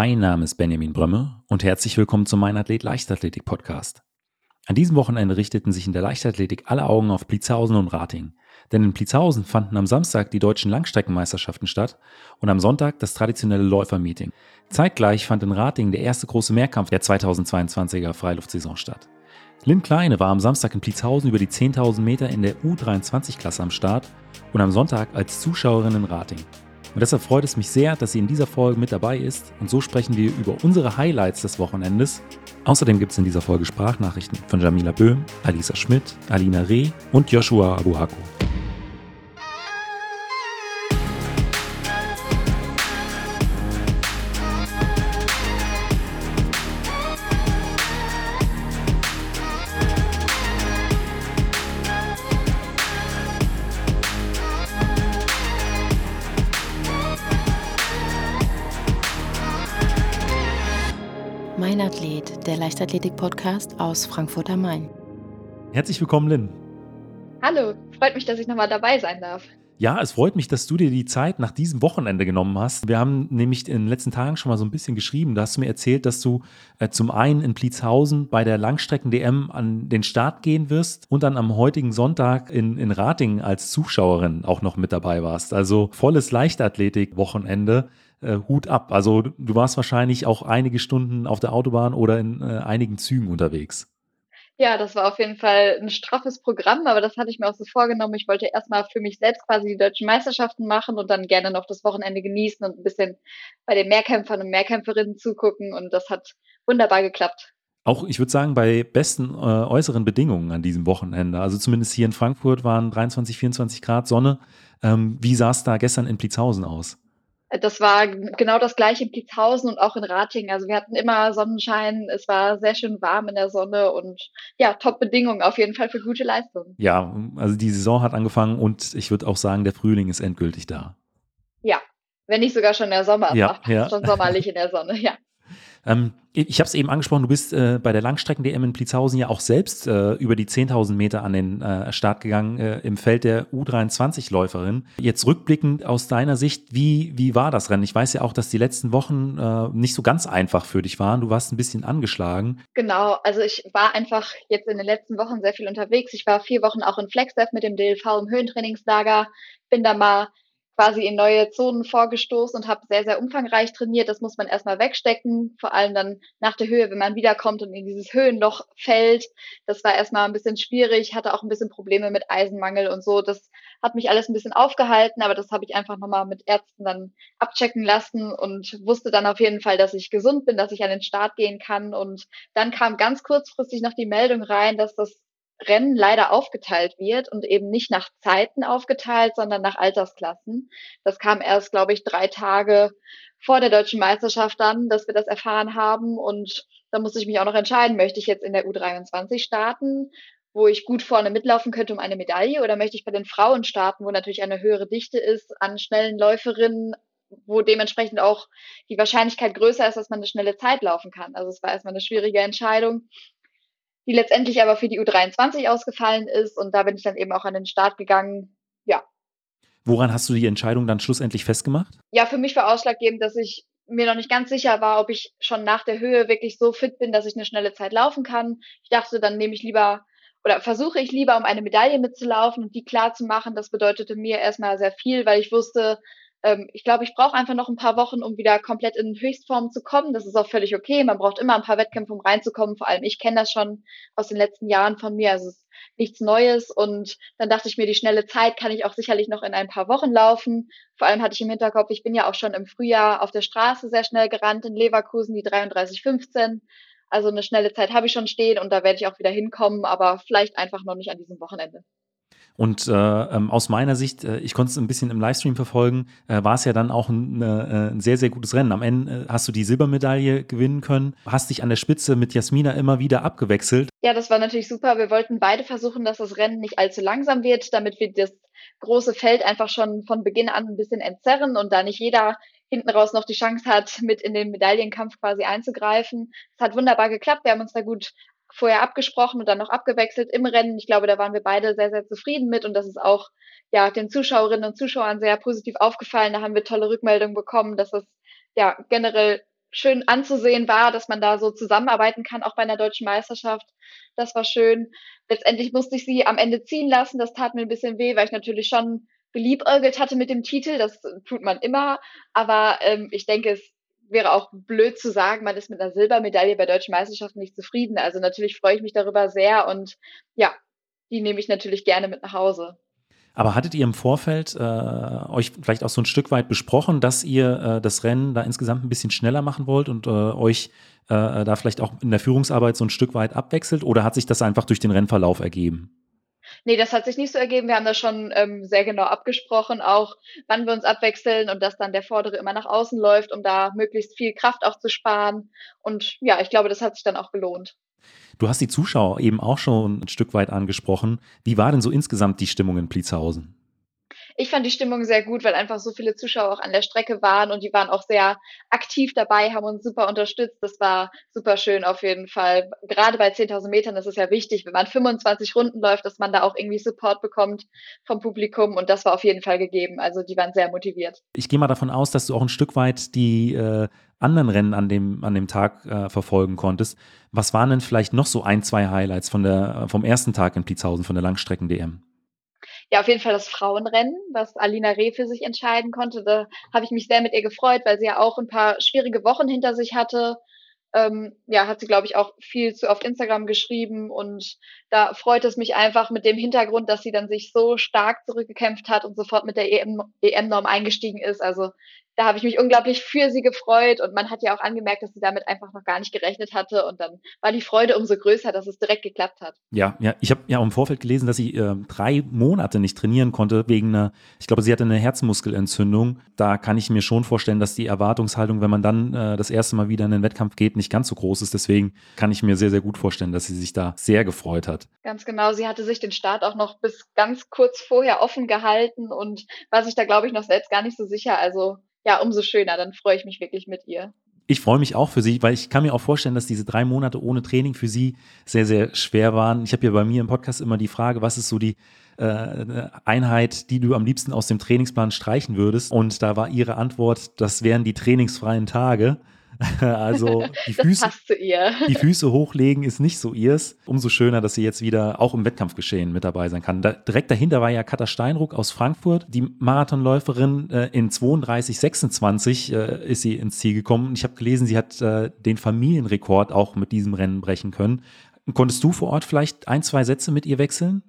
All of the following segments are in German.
Mein Name ist Benjamin Brömme und herzlich willkommen zum Mein Athlet Leichtathletik Podcast. An diesem Wochenende richteten sich in der Leichtathletik alle Augen auf Blitzhausen und Rating. Denn in Blitzhausen fanden am Samstag die deutschen Langstreckenmeisterschaften statt und am Sonntag das traditionelle Läufermeeting. Zeitgleich fand in Rating der erste große Mehrkampf der 2022er Freiluftsaison statt. Lynn Kleine war am Samstag in Blitzhausen über die 10.000 Meter in der U23-Klasse am Start und am Sonntag als Zuschauerin in Rating. Und deshalb freut es mich sehr, dass sie in dieser Folge mit dabei ist und so sprechen wir über unsere Highlights des Wochenendes. Außerdem gibt es in dieser Folge Sprachnachrichten von Jamila Böhm, Alisa Schmidt, Alina Reh und Joshua Abuhaku. Mein Athlet, der Leichtathletik-Podcast aus Frankfurt am Main. Herzlich willkommen, Lynn. Hallo, freut mich, dass ich nochmal dabei sein darf. Ja, es freut mich, dass du dir die Zeit nach diesem Wochenende genommen hast. Wir haben nämlich in den letzten Tagen schon mal so ein bisschen geschrieben. Da hast du mir erzählt, dass du äh, zum einen in Pliezhausen bei der Langstrecken-DM an den Start gehen wirst und dann am heutigen Sonntag in, in Rating als Zuschauerin auch noch mit dabei warst. Also volles Leichtathletik-Wochenende äh, Hut ab. Also du warst wahrscheinlich auch einige Stunden auf der Autobahn oder in äh, einigen Zügen unterwegs. Ja, das war auf jeden Fall ein straffes Programm, aber das hatte ich mir auch so vorgenommen. Ich wollte erstmal für mich selbst quasi die deutschen Meisterschaften machen und dann gerne noch das Wochenende genießen und ein bisschen bei den Mehrkämpfern und Mehrkämpferinnen zugucken und das hat wunderbar geklappt. Auch, ich würde sagen, bei besten äh, äußeren Bedingungen an diesem Wochenende. Also zumindest hier in Frankfurt waren 23, 24 Grad Sonne. Ähm, wie sah es da gestern in Plitzhausen aus? Das war genau das gleiche in Pietzhausen und auch in Ratingen. Also wir hatten immer Sonnenschein, es war sehr schön warm in der Sonne und ja, Top-Bedingungen auf jeden Fall für gute Leistungen. Ja, also die Saison hat angefangen und ich würde auch sagen, der Frühling ist endgültig da. Ja, wenn nicht sogar schon der Sommer. Ja, ja. Schon sommerlich in der Sonne, ja. Ähm, ich habe es eben angesprochen, du bist äh, bei der Langstrecken-DM in Plitzhausen ja auch selbst äh, über die 10.000 Meter an den äh, Start gegangen äh, im Feld der U23-Läuferin. Jetzt rückblickend aus deiner Sicht, wie, wie war das Rennen? Ich weiß ja auch, dass die letzten Wochen äh, nicht so ganz einfach für dich waren. Du warst ein bisschen angeschlagen. Genau, also ich war einfach jetzt in den letzten Wochen sehr viel unterwegs. Ich war vier Wochen auch in Flexdev mit dem DLV im Höhentrainingslager, bin da mal quasi in neue Zonen vorgestoßen und habe sehr, sehr umfangreich trainiert. Das muss man erstmal wegstecken, vor allem dann nach der Höhe, wenn man wiederkommt und in dieses Höhenloch fällt. Das war erstmal ein bisschen schwierig, hatte auch ein bisschen Probleme mit Eisenmangel und so. Das hat mich alles ein bisschen aufgehalten, aber das habe ich einfach nochmal mit Ärzten dann abchecken lassen und wusste dann auf jeden Fall, dass ich gesund bin, dass ich an den Start gehen kann. Und dann kam ganz kurzfristig noch die Meldung rein, dass das Rennen leider aufgeteilt wird und eben nicht nach Zeiten aufgeteilt, sondern nach Altersklassen. Das kam erst, glaube ich, drei Tage vor der deutschen Meisterschaft dann, dass wir das erfahren haben. Und da musste ich mich auch noch entscheiden, möchte ich jetzt in der U23 starten, wo ich gut vorne mitlaufen könnte um eine Medaille, oder möchte ich bei den Frauen starten, wo natürlich eine höhere Dichte ist an schnellen Läuferinnen, wo dementsprechend auch die Wahrscheinlichkeit größer ist, dass man eine schnelle Zeit laufen kann. Also es war erstmal eine schwierige Entscheidung die letztendlich aber für die U23 ausgefallen ist. Und da bin ich dann eben auch an den Start gegangen. Ja. Woran hast du die Entscheidung dann schlussendlich festgemacht? Ja, für mich war ausschlaggebend, dass ich mir noch nicht ganz sicher war, ob ich schon nach der Höhe wirklich so fit bin, dass ich eine schnelle Zeit laufen kann. Ich dachte, dann nehme ich lieber oder versuche ich lieber, um eine Medaille mitzulaufen und die klar zu machen. Das bedeutete mir erstmal sehr viel, weil ich wusste, ähm, ich glaube, ich brauche einfach noch ein paar Wochen, um wieder komplett in Höchstform zu kommen. Das ist auch völlig okay. Man braucht immer ein paar Wettkämpfe, um reinzukommen. Vor allem ich kenne das schon aus den letzten Jahren von mir. Also es ist nichts Neues. Und dann dachte ich mir, die schnelle Zeit kann ich auch sicherlich noch in ein paar Wochen laufen. Vor allem hatte ich im Hinterkopf, ich bin ja auch schon im Frühjahr auf der Straße sehr schnell gerannt in Leverkusen, die 33,15. Also eine schnelle Zeit habe ich schon stehen und da werde ich auch wieder hinkommen, aber vielleicht einfach noch nicht an diesem Wochenende. Und äh, ähm, aus meiner Sicht, äh, ich konnte es ein bisschen im Livestream verfolgen, äh, war es ja dann auch ein, äh, ein, sehr, sehr gutes Rennen. Am Ende äh, hast du die Silbermedaille gewinnen können, hast dich an der Spitze mit Jasmina immer wieder abgewechselt. Ja, das war natürlich super. Wir wollten beide versuchen, dass das Rennen nicht allzu langsam wird, damit wir das große Feld einfach schon von Beginn an ein bisschen entzerren und da nicht jeder hinten raus noch die Chance hat, mit in den Medaillenkampf quasi einzugreifen. Es hat wunderbar geklappt. Wir haben uns da gut vorher abgesprochen und dann noch abgewechselt im Rennen. Ich glaube, da waren wir beide sehr, sehr zufrieden mit und das ist auch ja den Zuschauerinnen und Zuschauern sehr positiv aufgefallen. Da haben wir tolle Rückmeldungen bekommen, dass es ja generell schön anzusehen war, dass man da so zusammenarbeiten kann, auch bei einer deutschen Meisterschaft. Das war schön. Letztendlich musste ich sie am Ende ziehen lassen. Das tat mir ein bisschen weh, weil ich natürlich schon geliebäugelt hatte mit dem Titel. Das tut man immer. Aber ähm, ich denke, es wäre auch blöd zu sagen, man ist mit einer Silbermedaille bei deutschen Meisterschaften nicht zufrieden. Also natürlich freue ich mich darüber sehr und ja, die nehme ich natürlich gerne mit nach Hause. Aber hattet ihr im Vorfeld äh, euch vielleicht auch so ein Stück weit besprochen, dass ihr äh, das Rennen da insgesamt ein bisschen schneller machen wollt und äh, euch äh, da vielleicht auch in der Führungsarbeit so ein Stück weit abwechselt? Oder hat sich das einfach durch den Rennverlauf ergeben? Nee, das hat sich nicht so ergeben. Wir haben das schon ähm, sehr genau abgesprochen, auch wann wir uns abwechseln und dass dann der Vordere immer nach außen läuft, um da möglichst viel Kraft auch zu sparen. Und ja, ich glaube, das hat sich dann auch gelohnt. Du hast die Zuschauer eben auch schon ein Stück weit angesprochen. Wie war denn so insgesamt die Stimmung in Pliezhausen? Ich fand die Stimmung sehr gut, weil einfach so viele Zuschauer auch an der Strecke waren und die waren auch sehr aktiv dabei, haben uns super unterstützt. Das war super schön auf jeden Fall. Gerade bei 10.000 Metern ist es ja wichtig, wenn man 25 Runden läuft, dass man da auch irgendwie Support bekommt vom Publikum und das war auf jeden Fall gegeben. Also die waren sehr motiviert. Ich gehe mal davon aus, dass du auch ein Stück weit die äh, anderen Rennen an dem, an dem Tag äh, verfolgen konntest. Was waren denn vielleicht noch so ein, zwei Highlights von der, vom ersten Tag in Pliezhausen, von der Langstrecken-DM? Ja, auf jeden Fall das Frauenrennen, was Alina Reh für sich entscheiden konnte. Da habe ich mich sehr mit ihr gefreut, weil sie ja auch ein paar schwierige Wochen hinter sich hatte. Ähm, ja, hat sie, glaube ich, auch viel zu auf Instagram geschrieben und da freut es mich einfach mit dem Hintergrund, dass sie dann sich so stark zurückgekämpft hat und sofort mit der EM-Norm EM eingestiegen ist. Also da habe ich mich unglaublich für sie gefreut und man hat ja auch angemerkt, dass sie damit einfach noch gar nicht gerechnet hatte und dann war die Freude umso größer, dass es direkt geklappt hat. Ja, ja, ich habe ja im Vorfeld gelesen, dass sie äh, drei Monate nicht trainieren konnte wegen einer, ich glaube, sie hatte eine Herzmuskelentzündung. Da kann ich mir schon vorstellen, dass die Erwartungshaltung, wenn man dann äh, das erste Mal wieder in den Wettkampf geht, nicht ganz so groß ist. Deswegen kann ich mir sehr, sehr gut vorstellen, dass sie sich da sehr gefreut hat. Ganz genau. Sie hatte sich den Start auch noch bis ganz kurz vorher offen gehalten und war sich da, glaube ich, noch selbst gar nicht so sicher. Also ja, umso schöner. Dann freue ich mich wirklich mit ihr. Ich freue mich auch für sie, weil ich kann mir auch vorstellen, dass diese drei Monate ohne Training für sie sehr, sehr schwer waren. Ich habe ja bei mir im Podcast immer die Frage, was ist so die äh, Einheit, die du am liebsten aus dem Trainingsplan streichen würdest? Und da war ihre Antwort, das wären die trainingsfreien Tage. also die Füße, die Füße hochlegen ist nicht so ihrs. Umso schöner, dass sie jetzt wieder auch im Wettkampfgeschehen mit dabei sein kann. Da, direkt dahinter war ja Katha Steinruck aus Frankfurt, die Marathonläuferin. Äh, in 32,26 äh, ist sie ins Ziel gekommen. Ich habe gelesen, sie hat äh, den Familienrekord auch mit diesem Rennen brechen können. Konntest du vor Ort vielleicht ein, zwei Sätze mit ihr wechseln?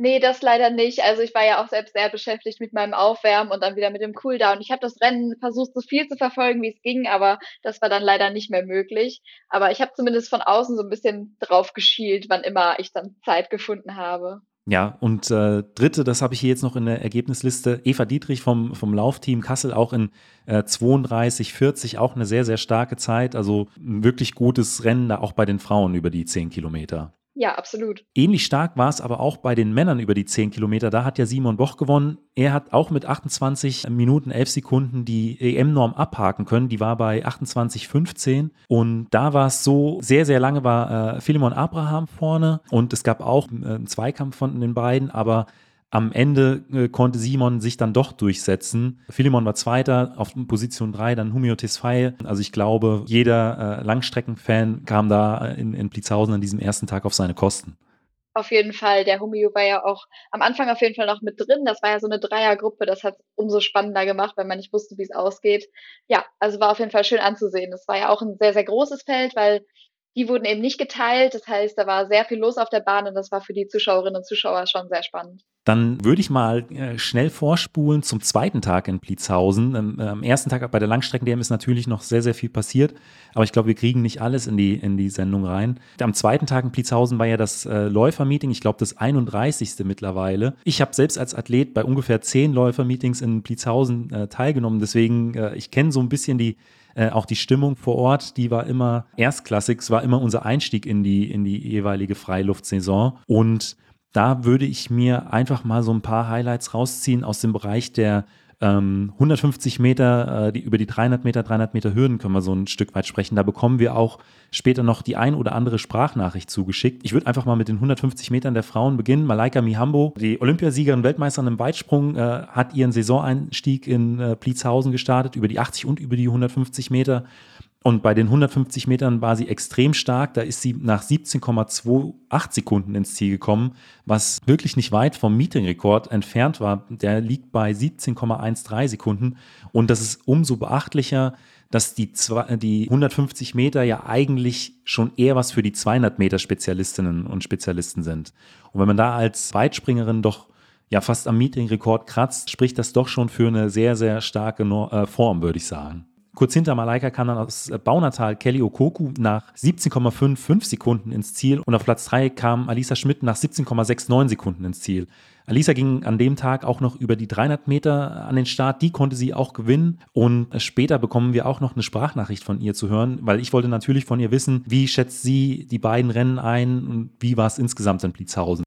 Nee, das leider nicht. Also ich war ja auch selbst sehr beschäftigt mit meinem Aufwärmen und dann wieder mit dem Cooldown. Ich habe das Rennen versucht, so viel zu verfolgen, wie es ging, aber das war dann leider nicht mehr möglich. Aber ich habe zumindest von außen so ein bisschen drauf geschielt, wann immer ich dann Zeit gefunden habe. Ja, und äh, dritte, das habe ich hier jetzt noch in der Ergebnisliste, Eva Dietrich vom, vom Laufteam Kassel auch in äh, 32, 40, auch eine sehr, sehr starke Zeit. Also ein wirklich gutes Rennen da auch bei den Frauen über die 10 Kilometer. Ja, absolut. Ähnlich stark war es aber auch bei den Männern über die 10 Kilometer. Da hat ja Simon Boch gewonnen. Er hat auch mit 28 Minuten 11 Sekunden die EM-Norm abhaken können. Die war bei 28,15. Und da war es so, sehr, sehr lange war äh, Philemon Abraham vorne. Und es gab auch äh, einen Zweikampf von den beiden. Aber am Ende äh, konnte Simon sich dann doch durchsetzen. Philemon war Zweiter auf Position 3, dann Humio Tesfaye. Also ich glaube, jeder äh, Langstreckenfan kam da in, in Plitzhausen an diesem ersten Tag auf seine Kosten. Auf jeden Fall. Der Humio war ja auch am Anfang auf jeden Fall noch mit drin. Das war ja so eine Dreiergruppe. Das hat es umso spannender gemacht, weil man nicht wusste, wie es ausgeht. Ja, also war auf jeden Fall schön anzusehen. Es war ja auch ein sehr, sehr großes Feld, weil die wurden eben nicht geteilt. Das heißt, da war sehr viel los auf der Bahn und das war für die Zuschauerinnen und Zuschauer schon sehr spannend. Dann würde ich mal äh, schnell vorspulen zum zweiten Tag in Pliezhausen. Ähm, äh, am ersten Tag bei der Langstrecken-DM ist natürlich noch sehr, sehr viel passiert, aber ich glaube, wir kriegen nicht alles in die, in die Sendung rein. Am zweiten Tag in Pliezhausen war ja das äh, Läufermeeting, ich glaube das 31. mittlerweile. Ich habe selbst als Athlet bei ungefähr zehn Läufermeetings in Pliezhausen äh, teilgenommen, deswegen äh, ich kenne so ein bisschen die äh, auch die Stimmung vor Ort, die war immer erstklassig. Es war immer unser Einstieg in die, in die jeweilige Freiluftsaison. Und da würde ich mir einfach mal so ein paar Highlights rausziehen aus dem Bereich der Ähm, 150 Meter, äh, die, über die 300 Meter, 300 Meter Hürden können wir so ein Stück weit sprechen. Da bekommen wir auch später noch die ein oder andere Sprachnachricht zugeschickt. Ich würde einfach mal mit den 150 Metern der Frauen beginnen. Malaika Mihambo, die Olympiasiegerin, Weltmeisterin im Weitsprung, äh, hat ihren Saisoneinstieg in äh, Pliezhausen gestartet, über die 80 und über die 150 Meter. Und bei den 150 Metern war sie extrem stark. Da ist sie nach 17,28 Sekunden ins Ziel gekommen, was wirklich nicht weit vom Meetingrekord entfernt war. Der liegt bei 17,13 Sekunden. Und das ist umso beachtlicher, dass die, die 150 Meter ja eigentlich schon eher was für die 200 Meter Spezialistinnen und Spezialisten sind. Und wenn man da als Weitspringerin doch ja fast am Meetingrekord kratzt, spricht das doch schon für eine sehr, sehr starke äh, Form, würde ich sagen. Kurz hinter Malaika kam dann aus Baunatal Kelly Okoku nach 17,55 Sekunden ins Ziel und auf Platz 3 kam Alisa Schmidt nach 17,69 Sekunden ins Ziel. Alisa ging an dem Tag auch noch über die 300 Meter an den Start, die konnte sie auch gewinnen und später bekommen wir auch noch eine Sprachnachricht von ihr zu hören, weil ich wollte natürlich von ihr wissen, wie schätzt sie die beiden Rennen ein und wie war es insgesamt in Blitzhausen.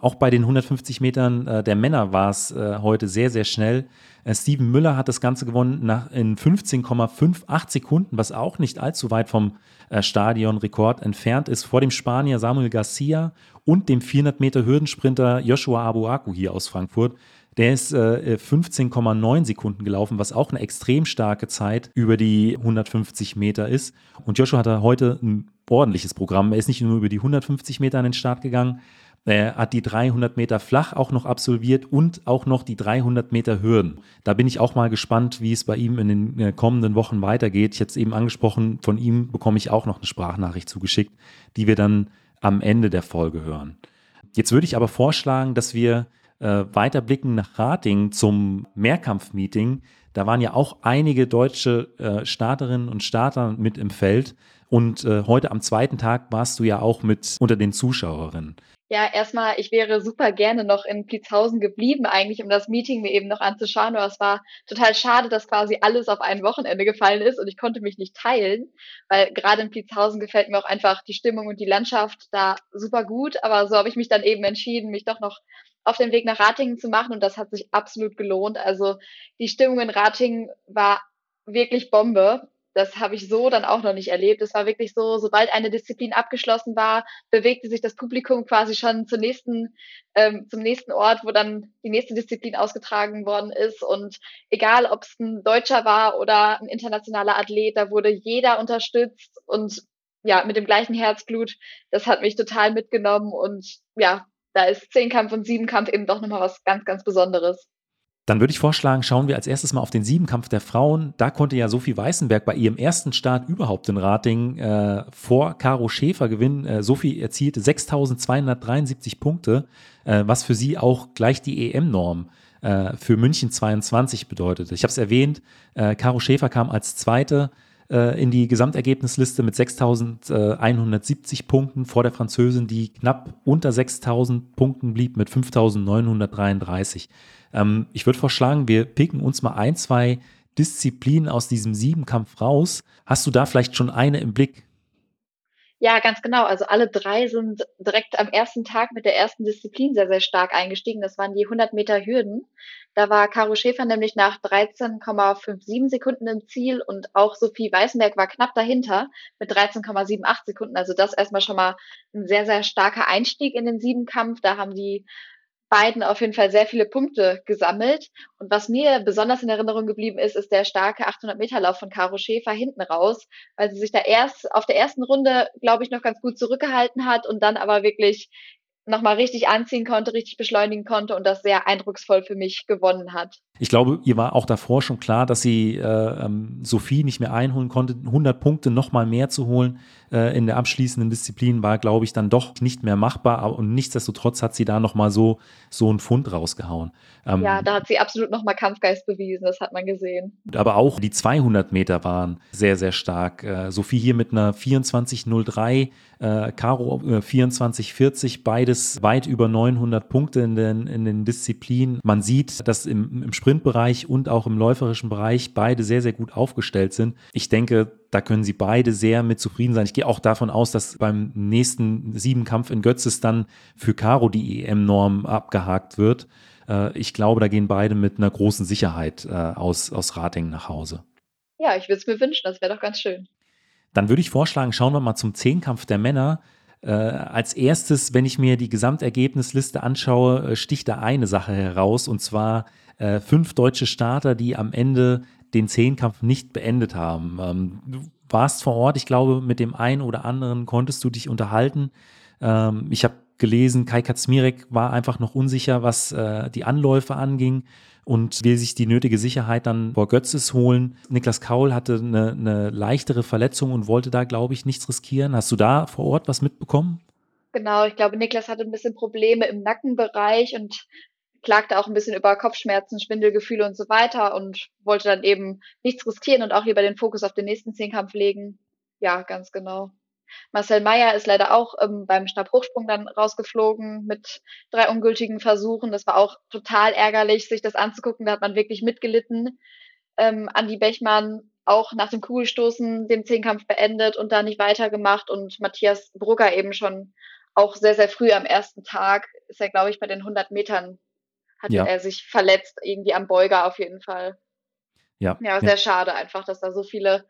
Auch bei den 150 Metern äh, der Männer war es äh, heute sehr, sehr schnell. Äh, Steven Müller hat das Ganze gewonnen nach, in 15,58 Sekunden, was auch nicht allzu weit vom äh, Stadionrekord entfernt ist, vor dem Spanier Samuel Garcia und dem 400 Meter Hürdensprinter Joshua Abuaku hier aus Frankfurt. Der ist äh, 15,9 Sekunden gelaufen, was auch eine extrem starke Zeit über die 150 Meter ist. Und Joshua hatte heute ein ordentliches Programm. Er ist nicht nur über die 150 Meter an den Start gegangen, er hat die 300 Meter flach auch noch absolviert und auch noch die 300 Meter Hürden. Da bin ich auch mal gespannt, wie es bei ihm in den äh, kommenden Wochen weitergeht. Ich hatte es eben angesprochen, von ihm bekomme ich auch noch eine Sprachnachricht zugeschickt, die wir dann am Ende der Folge hören. Jetzt würde ich aber vorschlagen, dass wir äh, weiterblicken nach Rating zum Mehrkampf-Meeting. Da waren ja auch einige deutsche äh, Starterinnen und Starter mit im Feld. Und äh, heute am zweiten Tag warst du ja auch mit unter den Zuschauerinnen. Ja, erstmal, ich wäre super gerne noch in Pliezhausen geblieben, eigentlich, um das Meeting mir eben noch anzuschauen. Aber es war total schade, dass quasi alles auf ein Wochenende gefallen ist und ich konnte mich nicht teilen, weil gerade in Pliezhausen gefällt mir auch einfach die Stimmung und die Landschaft da super gut. Aber so habe ich mich dann eben entschieden, mich doch noch auf den Weg nach Ratingen zu machen und das hat sich absolut gelohnt. Also die Stimmung in Ratingen war wirklich Bombe das habe ich so dann auch noch nicht erlebt. Es war wirklich so, sobald eine Disziplin abgeschlossen war, bewegte sich das Publikum quasi schon zur nächsten, ähm, zum nächsten Ort, wo dann die nächste Disziplin ausgetragen worden ist. Und egal, ob es ein Deutscher war oder ein internationaler Athlet, da wurde jeder unterstützt und ja, mit dem gleichen Herzblut. Das hat mich total mitgenommen und ja, da ist Zehnkampf und Siebenkampf eben doch nochmal was ganz, ganz Besonderes. Dann würde ich vorschlagen, schauen wir als erstes mal auf den Siebenkampf der Frauen. Da konnte ja Sophie Weißenberg bei ihrem ersten Start überhaupt in Rating äh, vor Caro Schäfer gewinnen. Äh, Sophie erzielte 6.273 Punkte, äh, was für sie auch gleich die EM-Norm äh, für München 22 bedeutete. Ich habe es erwähnt, äh, Caro Schäfer kam als Zweite äh, in die Gesamtergebnisliste mit 6.170 Punkten vor der Französin, die knapp unter 6.000 Punkten blieb mit 5.933. Ähm, ich würde vorschlagen, wir picken uns mal ein, zwei Disziplinen aus diesem Siebenkampf raus. Hast du da vielleicht schon eine im Blick? Ja, ganz genau. Also alle drei sind direkt am ersten Tag mit der ersten Disziplin sehr, sehr stark eingestiegen. Das waren die 100 Meter Hürden. Da war Caro Schäfer nämlich nach 13,57 Sekunden im Ziel und auch Sophie Weißenberg war knapp dahinter mit 13,78 Sekunden. Also das erstmal schon mal ein sehr, sehr starker Einstieg in den Siebenkampf. Da haben die beiden auf jeden Fall sehr viele Punkte gesammelt. Und was mir besonders in Erinnerung geblieben ist, ist der starke 800-Meter-Lauf von Caro Schäfer hinten raus, weil sie sich da erst auf der ersten Runde, glaube ich, noch ganz gut zurückgehalten hat und dann aber wirklich nochmal richtig anziehen konnte, richtig beschleunigen konnte und das sehr eindrucksvoll für mich gewonnen hat. Ich glaube, ihr war auch davor schon klar, dass sie äh, ähm, Sophie nicht mehr einholen konnte. 100 Punkte nochmal mehr zu holen äh, in der abschließenden Disziplin war, glaube ich, dann doch nicht mehr machbar. Und nichtsdestotrotz hat sie da nochmal so, so einen Fund rausgehauen. Ähm, ja, da hat sie absolut nochmal Kampfgeist bewiesen, das hat man gesehen. Aber auch die 200 Meter waren sehr, sehr stark. Äh, Sophie hier mit einer 24,03, äh, Caro äh, 24,40, beides weit über 900 Punkte in den, in den Disziplinen. Man sieht, dass im, im Sprint Sprintbereich und auch im läuferischen Bereich beide sehr, sehr gut aufgestellt sind. Ich denke, da können sie beide sehr mit zufrieden sein. Ich gehe auch davon aus, dass beim nächsten Siebenkampf in Götzes dann für Caro die EM-Norm abgehakt wird. Äh, ich glaube, da gehen beide mit einer großen Sicherheit äh, aus, aus Ratingen nach Hause. Ja, ich würde es mir wünschen, das wäre doch ganz schön. Dann würde ich vorschlagen, schauen wir mal zum Zehnkampf der Männer. Äh, als erstes, wenn ich mir die Gesamtergebnisliste anschaue, äh, sticht da eine Sache heraus und zwar äh, fünf deutsche Starter, die am Ende den Zehnkampf nicht beendet haben. Ähm, du warst vor Ort, ich glaube, mit dem einen oder anderen konntest du dich unterhalten. Ähm, ich habe gelesen, Kai Katzmirek war einfach noch unsicher, was äh, die Anläufe anging und will sich die nötige Sicherheit dann vor Götzes holen. Niklas Kaul hatte eine, eine leichtere Verletzung und wollte da, glaube ich, nichts riskieren. Hast du da vor Ort was mitbekommen? Genau, ich glaube, Niklas hatte ein bisschen Probleme im Nackenbereich und klagte auch ein bisschen über Kopfschmerzen, Schwindelgefühle und so weiter und wollte dann eben nichts riskieren und auch lieber den Fokus auf den nächsten Zehnkampf legen. Ja, ganz genau. Marcel Meyer ist leider auch ähm, beim Stabhochsprung dann rausgeflogen mit drei ungültigen Versuchen. Das war auch total ärgerlich, sich das anzugucken. Da hat man wirklich mitgelitten. Ähm, Andi Bechmann auch nach dem Kugelstoßen den Zehnkampf beendet und da nicht weitergemacht. Und Matthias Brugger eben schon auch sehr, sehr früh am ersten Tag ist er, glaube ich, bei den 100 Metern hatte ja. er sich verletzt, irgendwie am Beuger auf jeden Fall. Ja, ja sehr ja. schade einfach, dass da so viele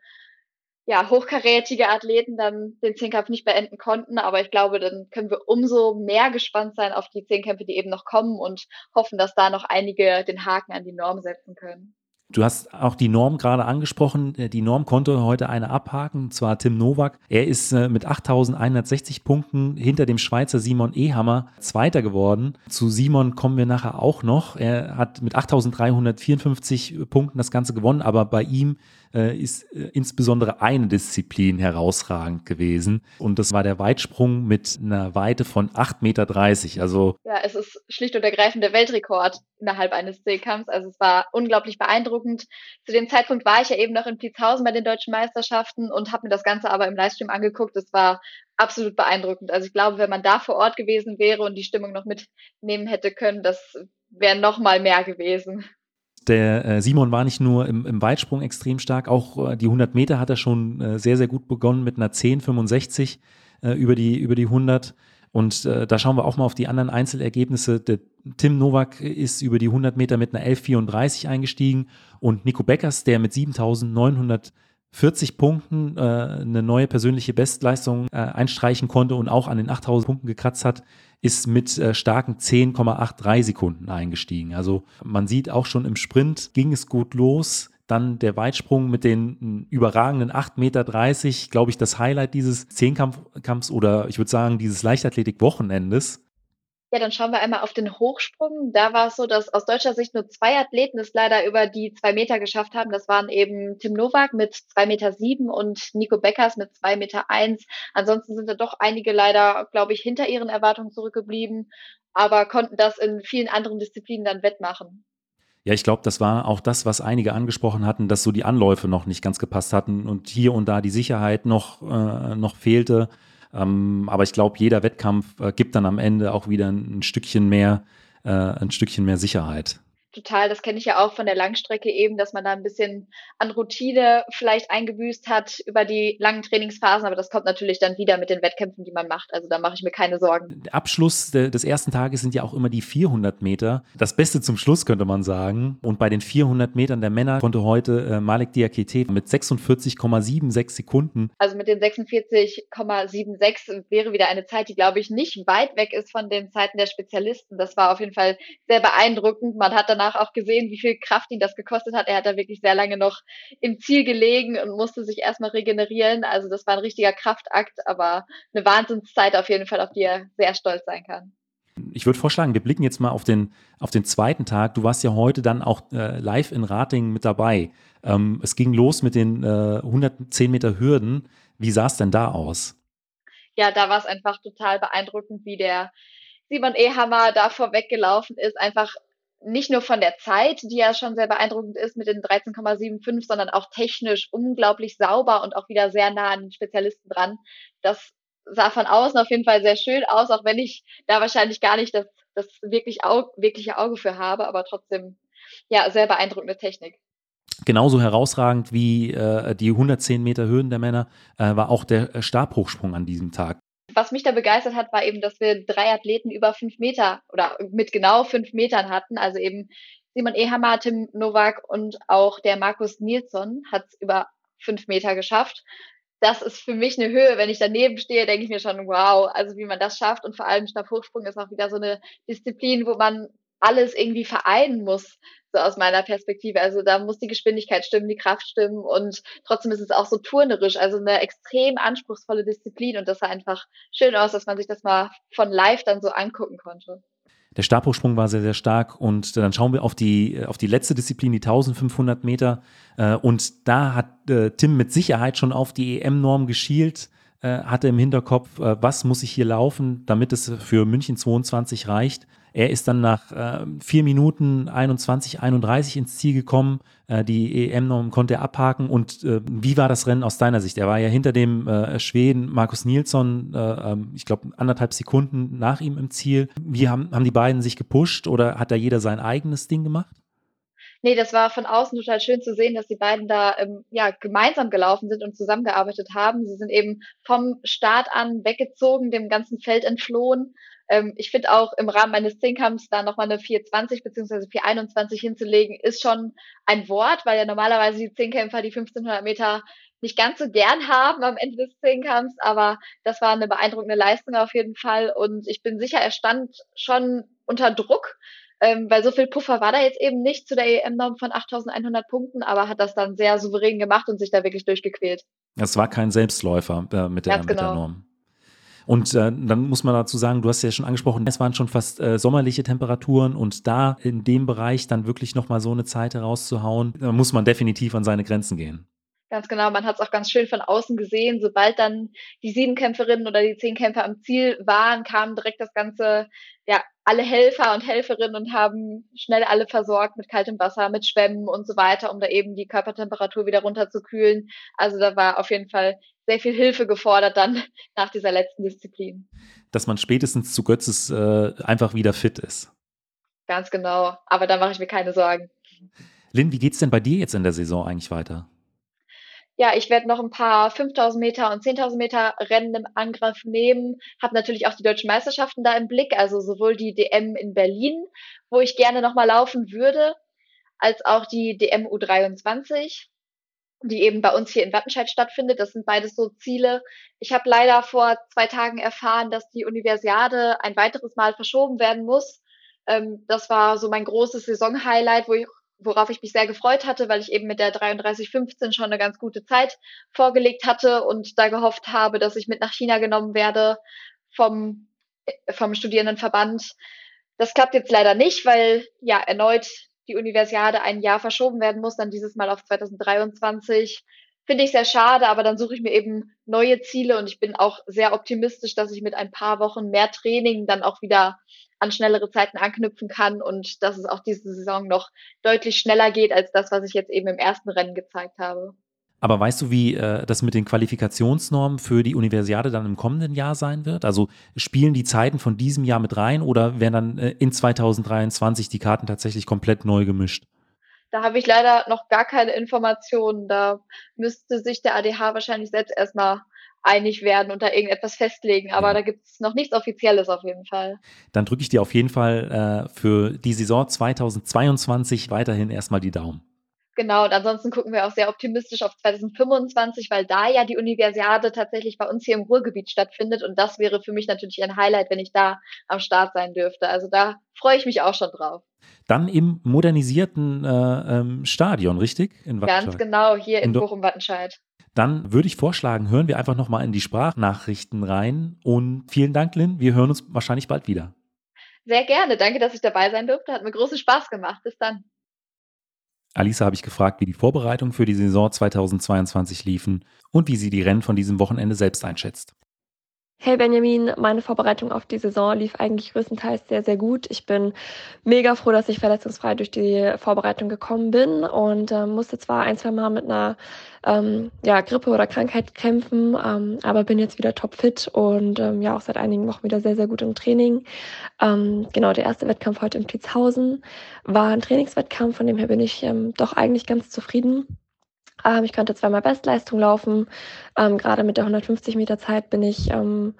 ja, hochkarätige Athleten dann den Zehnkampf nicht beenden konnten. Aber ich glaube, dann können wir umso mehr gespannt sein auf die Zehnkämpfe, die eben noch kommen und hoffen, dass da noch einige den Haken an die Norm setzen können. Du hast auch die Norm gerade angesprochen. Äh, die Norm konnte heute eine abhaken, und zwar Tim Nowak. Er ist äh, mit 8160 Punkten hinter dem Schweizer Simon Ehammer Zweiter geworden. Zu Simon kommen wir nachher auch noch. Er hat mit 8354 Punkten das Ganze gewonnen, aber bei ihm äh, ist äh, insbesondere eine Disziplin herausragend gewesen. Und das war der Weitsprung mit einer Weite von 8,30 Meter. Also ja, es ist schlicht und ergreifend der Weltrekord innerhalb eines Seekampfs. Also es war unglaublich beeindruckend. Zu dem Zeitpunkt war ich ja eben noch in Pietzhausen bei den deutschen Meisterschaften und habe mir das Ganze aber im Livestream angeguckt. Es war absolut beeindruckend. Also ich glaube, wenn man da vor Ort gewesen wäre und die Stimmung noch mitnehmen hätte können, das wäre noch mal mehr gewesen der äh, Simon war nicht nur im, im Weitsprung extrem stark, auch äh, die 100 Meter hat er schon äh, sehr, sehr gut begonnen mit einer 10,65 äh, über, die, über die 100. Und äh, da schauen wir auch mal auf die anderen Einzelergebnisse. Der Tim Nowak ist über die 100 Meter mit einer 11,34 eingestiegen und Nico Beckers, der mit 7.940 Punkten äh, eine neue persönliche Bestleistung äh, einstreichen konnte und auch an den 8.000 Punkten gekratzt hat, ist mit äh, starken 10,83 Sekunden eingestiegen. Also man sieht auch schon im Sprint ging es gut los. Dann der Weitsprung mit den hm, überragenden 8,30 Meter, glaube ich, das Highlight dieses Zehnkampfs oder ich würde sagen dieses Leichtathletik-Wochenendes. Ja, dann schauen wir einmal auf den Hochsprung. Da war es so, dass aus deutscher Sicht nur zwei Athleten es leider über die zwei Meter geschafft haben. Das waren eben Tim Nowak mit zwei Meter sieben und Nico Beckers mit zwei Meter eins. Ansonsten sind da doch einige leider, glaube ich, hinter ihren Erwartungen zurückgeblieben, aber konnten das in vielen anderen Disziplinen dann wettmachen. Ja, ich glaube, das war auch das, was einige angesprochen hatten, dass so die Anläufe noch nicht ganz gepasst hatten und hier und da die Sicherheit noch, äh, noch fehlte. Ähm, aber ich glaube, jeder Wettkampf äh, gibt dann am Ende auch wieder ein, ein Stückchen mehr, äh, ein Stückchen mehr Sicherheit total. Das kenne ich ja auch von der Langstrecke eben, dass man da ein bisschen an Routine vielleicht eingebüßt hat über die langen Trainingsphasen, aber das kommt natürlich dann wieder mit den Wettkämpfen, die man macht. Also da mache ich mir keine Sorgen. Der Abschluss des ersten Tages sind ja auch immer die 400 Meter. Das Beste zum Schluss könnte man sagen. Und bei den 400 Metern der Männer konnte heute äh, Malik Diakite mit 46,76 Sekunden. Also mit den 46,76 wäre wieder eine Zeit, die glaube ich nicht weit weg ist von den Zeiten der Spezialisten. Das war auf jeden Fall sehr beeindruckend. Man hat dann danach auch gesehen, wie viel Kraft ihn das gekostet hat. Er hat da wirklich sehr lange noch im Ziel gelegen und musste sich erstmal regenerieren. Also das war ein richtiger Kraftakt, aber eine Wahnsinnszeit auf jeden Fall, auf die er sehr stolz sein kann. Ich würde vorschlagen, wir blicken jetzt mal auf den, auf den zweiten Tag. Du warst ja heute dann auch äh, live in Rating mit dabei. Ähm, es ging los mit den äh, 110 Meter Hürden. Wie sah es denn da aus? Ja, da war es einfach total beeindruckend, wie der Simon Ehammer da vorweggelaufen ist. Einfach nicht nur von der Zeit, die ja schon sehr beeindruckend ist mit den 13,75, sondern auch technisch unglaublich sauber und auch wieder sehr nah an den Spezialisten dran. Das sah von außen auf jeden Fall sehr schön aus, auch wenn ich da wahrscheinlich gar nicht das, das wirklich Auge, wirkliche Auge für habe, aber trotzdem, ja, sehr beeindruckende Technik. Genauso herausragend wie äh, die 110 Meter Höhen der Männer äh, war auch der Stabhochsprung an diesem Tag was mich da begeistert hat, war eben, dass wir drei Athleten über fünf Meter oder mit genau fünf Metern hatten. Also eben Simon Ehammer, Tim Nowak und auch der Markus Nilsson hat es über fünf Meter geschafft. Das ist für mich eine Höhe. Wenn ich daneben stehe, denke ich mir schon, wow, also wie man das schafft. Und vor allem Stabhochsprung ist auch wieder so eine Disziplin, wo man alles irgendwie vereinen muss, so aus meiner Perspektive. Also da muss die Geschwindigkeit stimmen, die Kraft stimmen und trotzdem ist es auch so turnerisch, also eine extrem anspruchsvolle Disziplin und das sah einfach schön aus, dass man sich das mal von live dann so angucken konnte. Der Stabhochsprung war sehr, sehr stark und dann schauen wir auf die, auf die letzte Disziplin, die 1500 Meter äh, und da hat äh, Tim mit Sicherheit schon auf die EM-Norm geschielt äh, hatte im Hinterkopf, was muss ich hier laufen, damit es für München 22 reicht. Er ist dann nach äh, 4 Minuten 21, 31 ins Ziel gekommen. Äh, die EM-Norm konnte er abhaken. Und äh, wie war das Rennen aus deiner Sicht? Er war ja hinter dem äh, Schweden Markus Nilsson, äh, ähm, ich glaube, anderthalb Sekunden nach ihm im Ziel. Wie haben, haben die beiden sich gepusht oder hat da jeder sein eigenes Ding gemacht? Nee, das war von außen total schön zu sehen, dass die beiden da ähm, ja gemeinsam gelaufen sind und zusammengearbeitet haben. Sie sind eben vom Start an weggezogen, dem ganzen Feld entflohen ähm, ich finde auch im Rahmen eines Zehnkampfs da nochmal eine 420 bzw. 421 hinzulegen, ist schon ein Wort, weil ja normalerweise die Zehnkämpfer die 1500 Meter nicht ganz so gern haben am Ende des Zehnkampfs, aber das war eine beeindruckende Leistung auf jeden Fall und ich bin sicher, er stand schon unter Druck, ähm, weil so viel Puffer war da jetzt eben nicht zu der EM-Norm von 8100 Punkten, aber hat das dann sehr souverän gemacht und sich da wirklich durchgequält. Es war kein Selbstläufer äh, mit, der, genau. mit der genau. Norm. Und äh, dann muss man dazu sagen, du hast ja schon angesprochen, es waren schon fast äh, sommerliche Temperaturen und da in dem Bereich dann wirklich nochmal so eine Zeit herauszuhauen, da muss man definitiv an seine Grenzen gehen. Ganz genau, man hat es auch ganz schön von außen gesehen. Sobald dann die sieben Kämpferinnen oder die zehn Kämpfer am Ziel waren, kam direkt das ganze, ja, alle Helfer und Helferinnen und haben schnell alle versorgt mit kaltem Wasser, mit Schwämmen und so weiter, um da eben die Körpertemperatur wieder runterzukühlen. Also da war auf jeden Fall sehr viel Hilfe gefordert dann nach dieser letzten Disziplin. Dass man spätestens zu Götzes äh, einfach wieder fit ist. Ganz genau, aber da mache ich mir keine Sorgen. Lynn, wie geht es denn bei dir jetzt in der Saison eigentlich weiter? Ja, ich werde noch ein paar 5000 Meter und 10.000 Meter Rennen im Angriff nehmen. Habe natürlich auch die deutschen Meisterschaften da im Blick, also sowohl die DM in Berlin, wo ich gerne nochmal laufen würde, als auch die DM U23 die eben bei uns hier in Wattenscheid stattfindet. Das sind beides so Ziele. Ich habe leider vor zwei Tagen erfahren, dass die Universiade ein weiteres Mal verschoben werden muss. Ähm, das war so mein großes Saisonhighlight, wo ich, worauf ich mich sehr gefreut hatte, weil ich eben mit der 3315 schon eine ganz gute Zeit vorgelegt hatte und da gehofft habe, dass ich mit nach China genommen werde vom, äh, vom Studierendenverband. Das klappt jetzt leider nicht, weil ja erneut die Universiade ein Jahr verschoben werden muss, dann dieses Mal auf 2023. Finde ich sehr schade, aber dann suche ich mir eben neue Ziele und ich bin auch sehr optimistisch, dass ich mit ein paar Wochen mehr Training dann auch wieder an schnellere Zeiten anknüpfen kann und dass es auch diese Saison noch deutlich schneller geht als das, was ich jetzt eben im ersten Rennen gezeigt habe. Aber weißt du, wie äh, das mit den Qualifikationsnormen für die Universiade dann im kommenden Jahr sein wird? Also spielen die Zeiten von diesem Jahr mit rein oder werden dann äh, in 2023 die Karten tatsächlich komplett neu gemischt? Da habe ich leider noch gar keine Informationen. Da müsste sich der ADH wahrscheinlich selbst erstmal einig werden und da irgendetwas festlegen. Aber ja. da gibt es noch nichts Offizielles auf jeden Fall. Dann drücke ich dir auf jeden Fall äh, für die Saison 2022 weiterhin erstmal die Daumen. Genau, und ansonsten gucken wir auch sehr optimistisch auf 2025, weil da ja die Universiade tatsächlich bei uns hier im Ruhrgebiet stattfindet. Und das wäre für mich natürlich ein Highlight, wenn ich da am Start sein dürfte. Also da freue ich mich auch schon drauf. Dann im modernisierten äh, ähm, Stadion, richtig? In Ganz genau, hier in, in Bochum-Wattenscheid. Dann würde ich vorschlagen, hören wir einfach nochmal in die Sprachnachrichten rein. Und vielen Dank, Lynn. Wir hören uns wahrscheinlich bald wieder. Sehr gerne. Danke, dass ich dabei sein durfte. Hat mir großen Spaß gemacht. Bis dann. Alisa habe ich gefragt, wie die Vorbereitungen für die Saison 2022 liefen und wie sie die Rennen von diesem Wochenende selbst einschätzt. Hey Benjamin, meine Vorbereitung auf die Saison lief eigentlich größtenteils sehr, sehr gut. Ich bin mega froh, dass ich verletzungsfrei durch die Vorbereitung gekommen bin und äh, musste zwar ein, zwei Mal mit einer ähm, ja, Grippe oder Krankheit kämpfen, ähm, aber bin jetzt wieder topfit und ähm, ja auch seit einigen Wochen wieder sehr, sehr gut im Training. Ähm, genau, der erste Wettkampf heute in Plitzhausen war ein Trainingswettkampf, von dem her bin ich ähm, doch eigentlich ganz zufrieden. Ähm, ich konnte zweimal Bestleistung laufen. Ähm, gerade mit der 150 Meter Zeit bin ich ähm,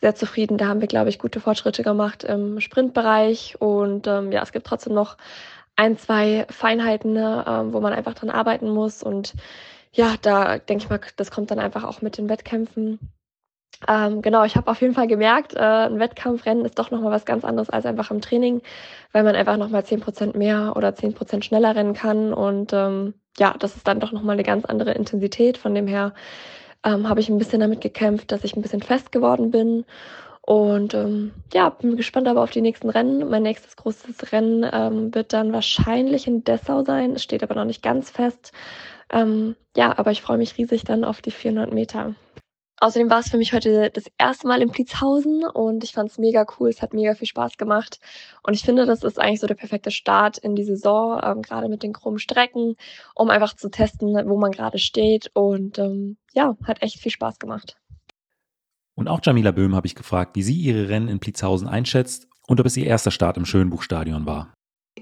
sehr zufrieden. Da haben wir, glaube ich, gute Fortschritte gemacht im Sprintbereich. Und ähm, ja, es gibt trotzdem noch ein, zwei Feinheiten, ne, ähm, wo man einfach dran arbeiten muss. Und ja, da denke ich mal, das kommt dann einfach auch mit den Wettkämpfen. Ähm, genau, ich habe auf jeden Fall gemerkt, äh, ein Wettkampfrennen ist doch nochmal was ganz anderes als einfach im Training, weil man einfach nochmal 10% mehr oder 10% schneller rennen kann. Und ähm, ja, das ist dann doch nochmal eine ganz andere Intensität. Von dem her ähm, habe ich ein bisschen damit gekämpft, dass ich ein bisschen fest geworden bin. Und ähm, ja, bin gespannt aber auf die nächsten Rennen. Mein nächstes großes Rennen ähm, wird dann wahrscheinlich in Dessau sein. Es steht aber noch nicht ganz fest. Ähm, ja, aber ich freue mich riesig dann auf die 400 Meter. Außerdem war es für mich heute das erste Mal in Pliezhausen und ich fand es mega cool. Es hat mega viel Spaß gemacht. Und ich finde, das ist eigentlich so der perfekte Start in die Saison, ähm, gerade mit den krummen Strecken, um einfach zu testen, wo man gerade steht. Und ähm, ja, hat echt viel Spaß gemacht. Und auch Jamila Böhm habe ich gefragt, wie sie ihre Rennen in Pliezhausen einschätzt und ob es ihr erster Start im Schönbuchstadion war.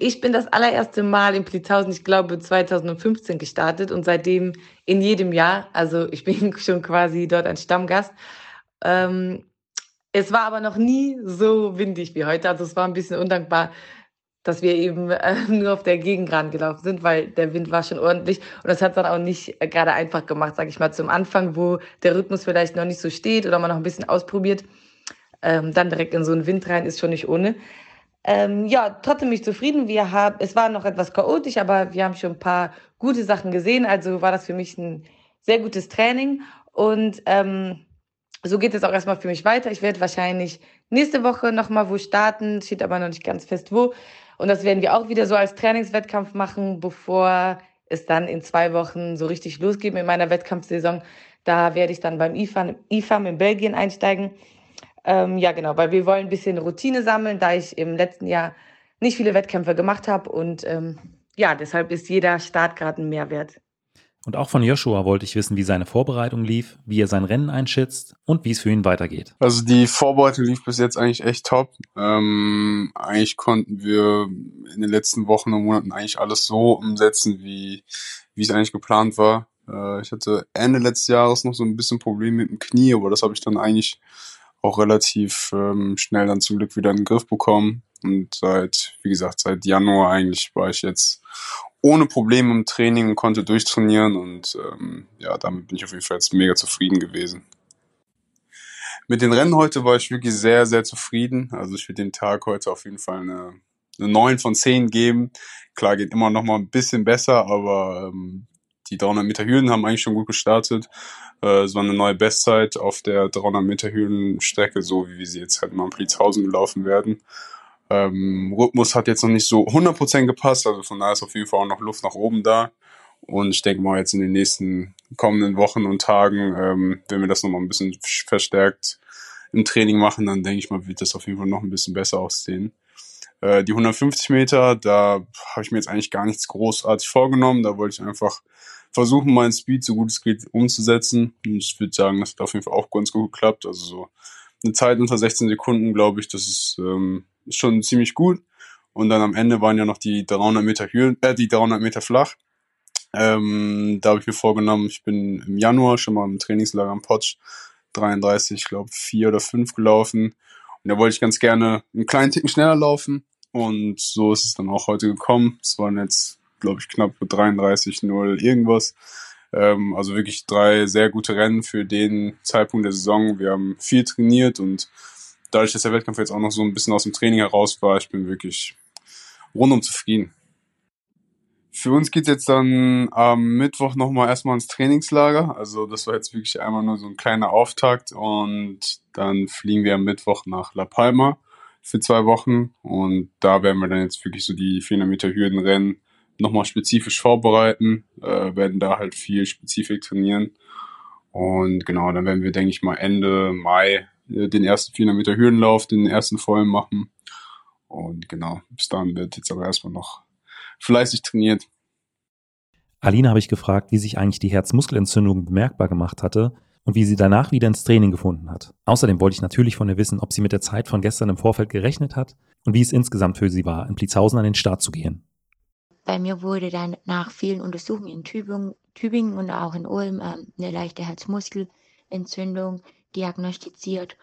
Ich bin das allererste Mal in Plitzhausen, ich glaube 2015 gestartet und seitdem in jedem Jahr, also ich bin schon quasi dort ein Stammgast. Ähm, es war aber noch nie so windig wie heute, also es war ein bisschen undankbar, dass wir eben äh, nur auf der Gegengrad gelaufen sind, weil der Wind war schon ordentlich und das hat dann auch nicht äh, gerade einfach gemacht, sage ich mal, zum Anfang, wo der Rhythmus vielleicht noch nicht so steht oder man noch ein bisschen ausprobiert. Ähm, dann direkt in so einen Wind rein ist schon nicht ohne. Ähm, ja, trotzdem mich zufrieden. Wir haben, es war noch etwas chaotisch, aber wir haben schon ein paar gute Sachen gesehen. Also war das für mich ein sehr gutes Training. Und ähm, so geht es auch erstmal für mich weiter. Ich werde wahrscheinlich nächste Woche nochmal wo starten, steht aber noch nicht ganz fest wo. Und das werden wir auch wieder so als Trainingswettkampf machen, bevor es dann in zwei Wochen so richtig losgeht mit meiner Wettkampfsaison. Da werde ich dann beim IFAM in Belgien einsteigen. Ähm, ja, genau, weil wir wollen ein bisschen Routine sammeln, da ich im letzten Jahr nicht viele Wettkämpfe gemacht habe und ähm, ja, deshalb ist jeder Start gerade ein Mehrwert. Und auch von Joshua wollte ich wissen, wie seine Vorbereitung lief, wie er sein Rennen einschätzt und wie es für ihn weitergeht. Also die Vorbereitung lief bis jetzt eigentlich echt top. Ähm, eigentlich konnten wir in den letzten Wochen und Monaten eigentlich alles so umsetzen, wie, wie es eigentlich geplant war. Äh, ich hatte Ende letztes Jahres noch so ein bisschen Probleme mit dem Knie, aber das habe ich dann eigentlich auch relativ ähm, schnell dann zum Glück wieder in den Griff bekommen. Und seit, wie gesagt, seit Januar eigentlich war ich jetzt ohne Probleme im Training und konnte durchtrainieren und ähm, ja, damit bin ich auf jeden Fall jetzt mega zufrieden gewesen. Mit den Rennen heute war ich wirklich sehr, sehr zufrieden. Also ich würde den Tag heute auf jeden Fall eine, eine 9 von 10 geben. Klar, geht immer noch mal ein bisschen besser, aber ähm, die 300 Meter Hürden haben eigentlich schon gut gestartet. Äh, es war eine neue Bestzeit auf der 300 Meter Hürdenstrecke, so wie wir sie jetzt halt mal in Pliezhausen gelaufen werden. Ähm, Rhythmus hat jetzt noch nicht so 100% gepasst, also von daher ist auf jeden Fall auch noch Luft nach oben da. Und ich denke mal, jetzt in den nächsten kommenden Wochen und Tagen, ähm, wenn wir das nochmal ein bisschen verstärkt im Training machen, dann denke ich mal, wird das auf jeden Fall noch ein bisschen besser aussehen. Äh, die 150 Meter, da habe ich mir jetzt eigentlich gar nichts großartig vorgenommen. Da wollte ich einfach versuchen, meinen Speed so gut es geht umzusetzen. Und ich würde sagen, das hat auf jeden Fall auch ganz gut geklappt. Also so eine Zeit unter 16 Sekunden, glaube ich, das ist, ähm, schon ziemlich gut. Und dann am Ende waren ja noch die 300 Meter Höhe, äh, die 300 Meter flach. Ähm, da habe ich mir vorgenommen, ich bin im Januar schon mal im Trainingslager am Potsch 33, ich glaube, vier oder fünf gelaufen. Und da wollte ich ganz gerne einen kleinen Ticken schneller laufen. Und so ist es dann auch heute gekommen. Es waren jetzt glaube ich, knapp 33-0 irgendwas. Ähm, also wirklich drei sehr gute Rennen für den Zeitpunkt der Saison. Wir haben viel trainiert und dadurch, dass der Wettkampf jetzt auch noch so ein bisschen aus dem Training heraus war, ich bin wirklich rundum zufrieden. Für uns geht's jetzt dann am Mittwoch nochmal erstmal ins Trainingslager. Also das war jetzt wirklich einmal nur so ein kleiner Auftakt und dann fliegen wir am Mittwoch nach La Palma für zwei Wochen und da werden wir dann jetzt wirklich so die 400 Meter Hürdenrennen nochmal spezifisch vorbereiten, äh, werden da halt viel spezifisch trainieren. Und genau, dann werden wir, denke ich mal, Ende Mai äh, den ersten 400 Meter Hürdenlauf, den ersten vollen machen. Und genau, bis dann wird jetzt aber erstmal noch fleißig trainiert. Alina habe ich gefragt, wie sich eigentlich die Herzmuskelentzündung bemerkbar gemacht hatte und wie sie danach wieder ins Training gefunden hat. Außerdem wollte ich natürlich von ihr wissen, ob sie mit der Zeit von gestern im Vorfeld gerechnet hat und wie es insgesamt für sie war, in Pliezhausen an den Start zu gehen. Bei mir wurde dann nach vielen Untersuchungen in Tübingen Tübingen und auch in Ulm ähm, eine leichte Herzmuskelentzündung diagnostiziert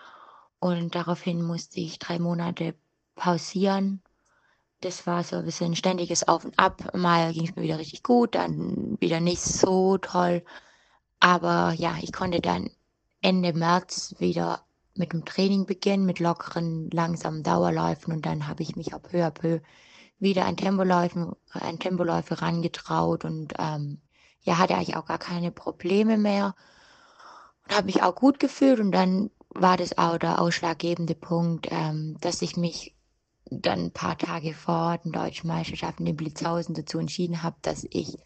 und daraufhin musste ich drei Monate pausieren. Das war so ein bisschen ständiges Auf und Ab. Mal ging es mir wieder richtig gut, dann wieder nicht so toll. Aber ja, ich konnte dann Ende März wieder mit dem Training beginnen, mit lockeren, langsamen Dauerläufen und dann habe ich mich ab peu à peu wieder an Tempoläufen, an Tempoläufe rangetraut und ähm, ja, hatte eigentlich auch gar keine Probleme mehr und habe mich auch gut gefühlt und dann war das auch der ausschlaggebende Punkt, ähm, dass ich mich dann ein paar Tage vor den deutschen Meisterschaften in Blitzhausen dazu entschieden habe, dass ich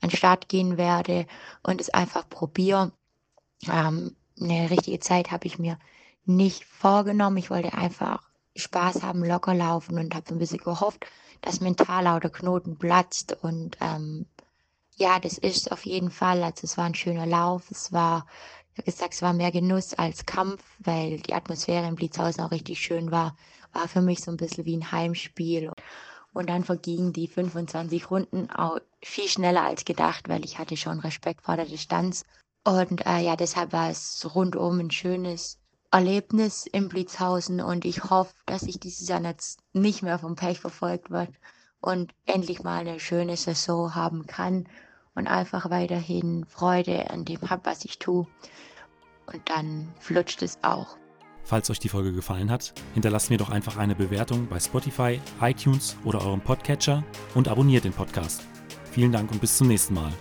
an den Start gehen werde und es einfach probiere. Ähm, eine richtige Zeit habe ich mir nicht vorgenommen. Ich wollte einfach Spaß haben, locker laufen und habe ein bisschen gehofft, dass mental auch der Knoten platzt. Und ähm, ja, das ist auf jeden Fall. Also es war ein schöner Lauf. Es war, habe gesagt, es war mehr Genuss als Kampf, weil die Atmosphäre im Blitzhausen auch richtig schön war. War für mich so ein bisschen wie ein Heimspiel. Und dann vergingen die 25 Runden auch viel schneller als gedacht, weil ich hatte schon Respekt vor der Distanz. Und äh, ja, deshalb war es rundum ein schönes Erlebnis im Blitzhausen und ich hoffe, dass ich dieses Jahr jetzt nicht mehr vom Pech verfolgt wird und endlich mal eine schöne Saison haben kann und einfach weiterhin Freude an dem habe, was ich tue. Und dann flutscht es auch. Falls euch die Folge gefallen hat, hinterlasst mir doch einfach eine Bewertung bei Spotify, iTunes oder eurem Podcatcher und abonniert den Podcast. Vielen Dank und bis zum nächsten Mal.